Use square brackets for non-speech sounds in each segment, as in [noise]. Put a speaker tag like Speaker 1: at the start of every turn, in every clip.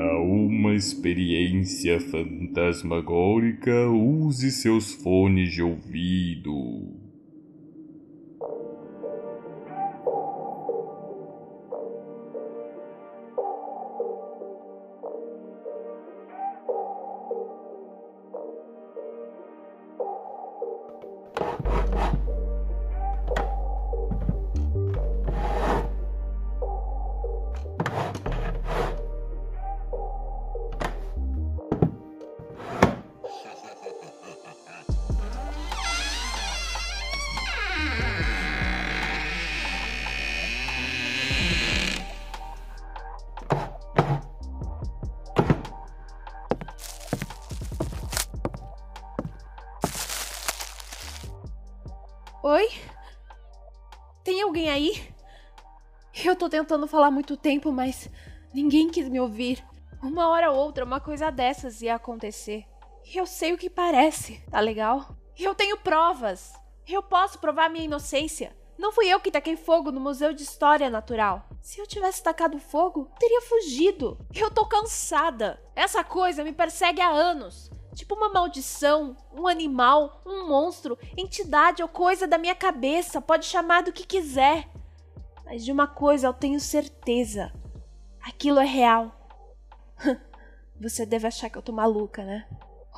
Speaker 1: Para uma experiência fantasmagórica, use seus fones de ouvido.
Speaker 2: Oi? Tem alguém aí? Eu tô tentando falar muito tempo, mas ninguém quis me ouvir. Uma hora ou outra, uma coisa dessas ia acontecer. Eu sei o que parece, tá legal? Eu tenho provas. Eu posso provar minha inocência. Não fui eu que taquei fogo no Museu de História Natural. Se eu tivesse tacado fogo, teria fugido. Eu tô cansada. Essa coisa me persegue há anos. Tipo uma maldição, um animal, um monstro, entidade ou coisa da minha cabeça, pode chamar do que quiser. Mas de uma coisa eu tenho certeza: aquilo é real. [laughs] Você deve achar que eu tô maluca, né?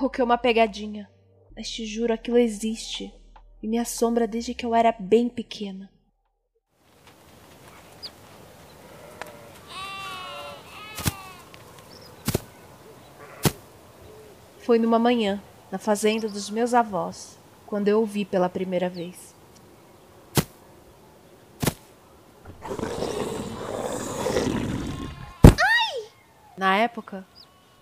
Speaker 2: Ou que é uma pegadinha. Mas te juro, aquilo existe. E me assombra desde que eu era bem pequena. Foi numa manhã, na fazenda dos meus avós, quando eu o vi pela primeira vez. Ai! Na época,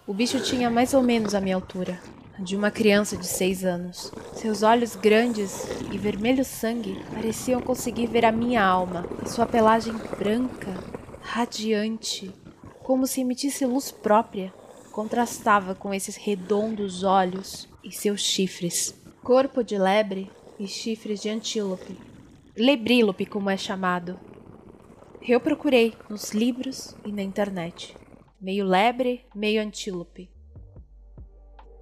Speaker 2: o bicho tinha mais ou menos a minha altura, de uma criança de seis anos. Seus olhos grandes e vermelho sangue pareciam conseguir ver a minha alma, e sua pelagem branca, radiante, como se emitisse luz própria, contrastava com esses redondos olhos e seus chifres. Corpo de lebre e chifres de antílope. Lebrílope, como é chamado. Eu procurei nos livros e na internet. Meio lebre, meio antílope.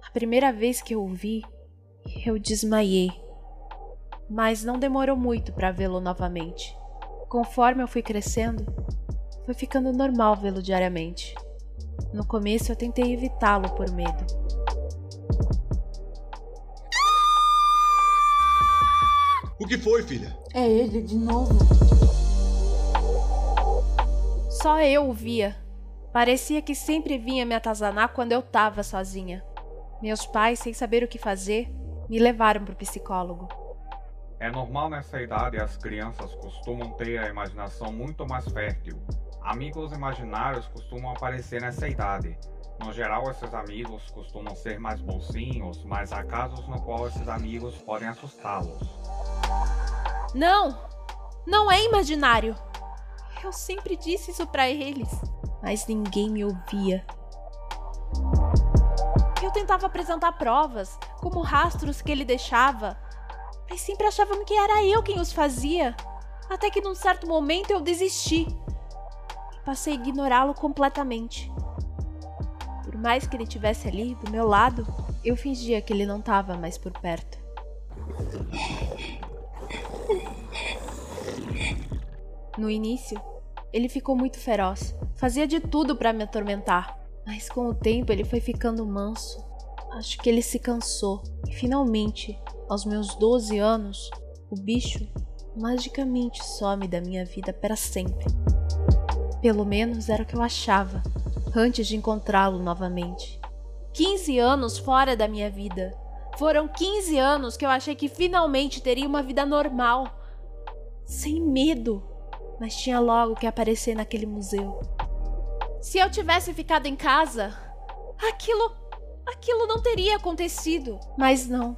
Speaker 2: A primeira vez que eu o vi, eu desmaiei. Mas não demorou muito para vê-lo novamente. Conforme eu fui crescendo, foi ficando normal vê-lo diariamente. No começo eu tentei evitá-lo por medo.
Speaker 3: O que foi, filha?
Speaker 4: É ele de novo.
Speaker 2: Só eu o via. Parecia que sempre vinha me atazanar quando eu tava sozinha. Meus pais, sem saber o que fazer, me levaram pro psicólogo.
Speaker 5: É normal nessa idade as crianças costumam ter a imaginação muito mais fértil. Amigos imaginários costumam aparecer nessa idade. No geral, esses amigos costumam ser mais bolsinhos, mas há casos no qual esses amigos podem assustá-los.
Speaker 2: Não! Não é imaginário! Eu sempre disse isso para eles, mas ninguém me ouvia. Eu tentava apresentar provas, como rastros que ele deixava, mas sempre achavam que era eu quem os fazia. Até que num certo momento eu desisti passei a ignorá-lo completamente. Por mais que ele estivesse ali, do meu lado, eu fingia que ele não estava mais por perto. No início, ele ficou muito feroz, fazia de tudo para me atormentar, mas com o tempo ele foi ficando manso. Acho que ele se cansou e finalmente, aos meus 12 anos, o bicho magicamente some da minha vida para sempre. Pelo menos era o que eu achava antes de encontrá-lo novamente. 15 anos fora da minha vida. Foram 15 anos que eu achei que finalmente teria uma vida normal, sem medo, mas tinha logo que aparecer naquele museu. Se eu tivesse ficado em casa, aquilo aquilo não teria acontecido, mas não.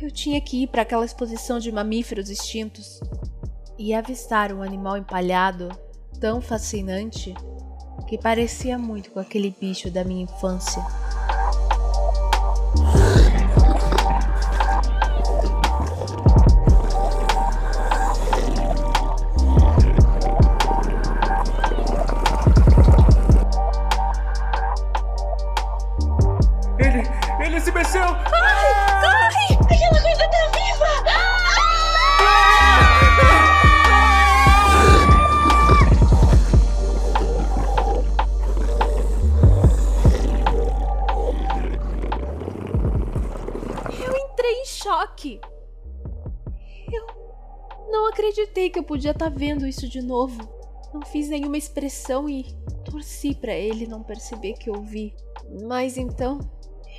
Speaker 2: Eu tinha que ir para aquela exposição de mamíferos extintos e avistar um animal empalhado tão fascinante que parecia muito com aquele bicho da minha infância. Ele, ele se mexeu! Ai! choque. Eu não acreditei que eu podia estar vendo isso de novo. Não fiz nenhuma expressão e torci para ele não perceber que eu vi. Mas então,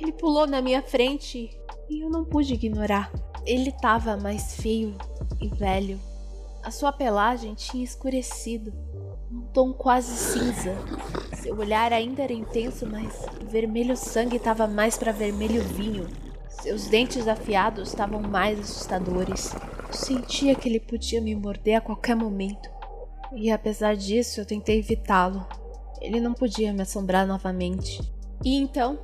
Speaker 2: ele pulou na minha frente e eu não pude ignorar. Ele estava mais feio e velho. A sua pelagem tinha escurecido, um tom quase cinza. Seu olhar ainda era intenso, mas vermelho sangue estava mais para vermelho vinho. Seus dentes afiados estavam mais assustadores. Eu sentia que ele podia me morder a qualquer momento. E apesar disso, eu tentei evitá-lo. Ele não podia me assombrar novamente. E então,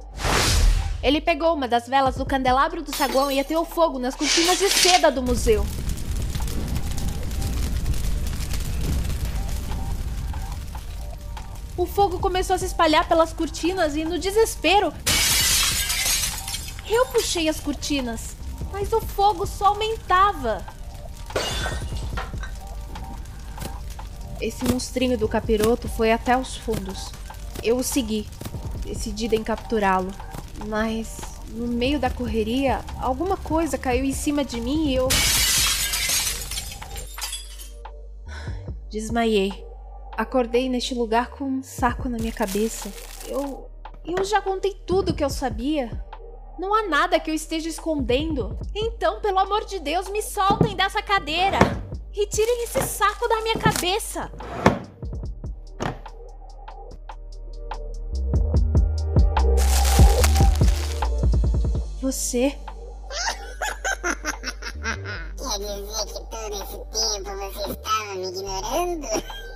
Speaker 2: ele pegou uma das velas do candelabro do saguão e ateou fogo nas cortinas de seda do museu. O fogo começou a se espalhar pelas cortinas e, no desespero, eu puxei as cortinas, mas o fogo só aumentava. Esse monstrinho do capiroto foi até os fundos. Eu o segui, decidida em capturá-lo. Mas no meio da correria, alguma coisa caiu em cima de mim e eu. Desmaiei. Acordei neste lugar com um saco na minha cabeça. Eu. Eu já contei tudo que eu sabia. Não há nada que eu esteja escondendo. Então, pelo amor de Deus, me soltem dessa cadeira. E tirem esse saco da minha cabeça. Você? [laughs]
Speaker 4: Quer dizer que todo esse tempo você estava me ignorando? [laughs]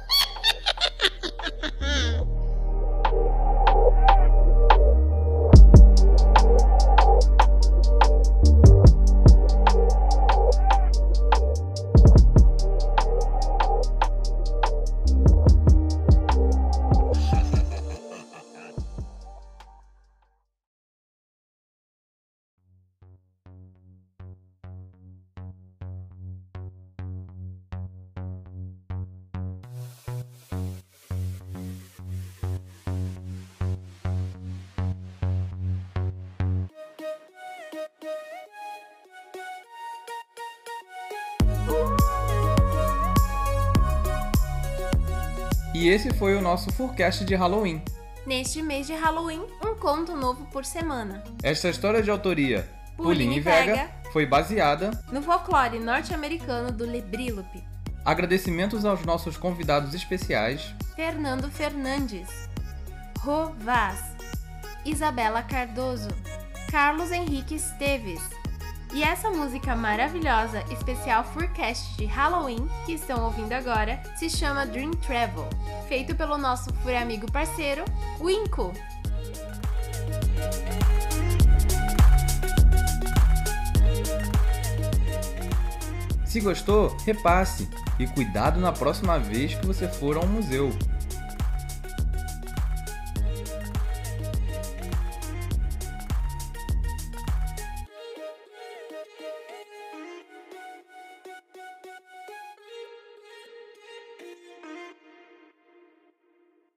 Speaker 6: E esse foi o nosso forecast de Halloween.
Speaker 2: Neste mês de Halloween, um conto novo por semana.
Speaker 6: Esta história de autoria Pulim e Vega foi baseada
Speaker 2: no folclore norte-americano do Lebrílope.
Speaker 6: Agradecimentos aos nossos convidados especiais:
Speaker 2: Fernando Fernandes, Ro Vaz, Isabela Cardoso, Carlos Henrique Esteves, e essa música maravilhosa, especial Forecast de Halloween, que estão ouvindo agora, se chama Dream Travel, feito pelo nosso fure amigo parceiro, Winco.
Speaker 6: Se gostou, repasse e cuidado na próxima vez que você for a um museu.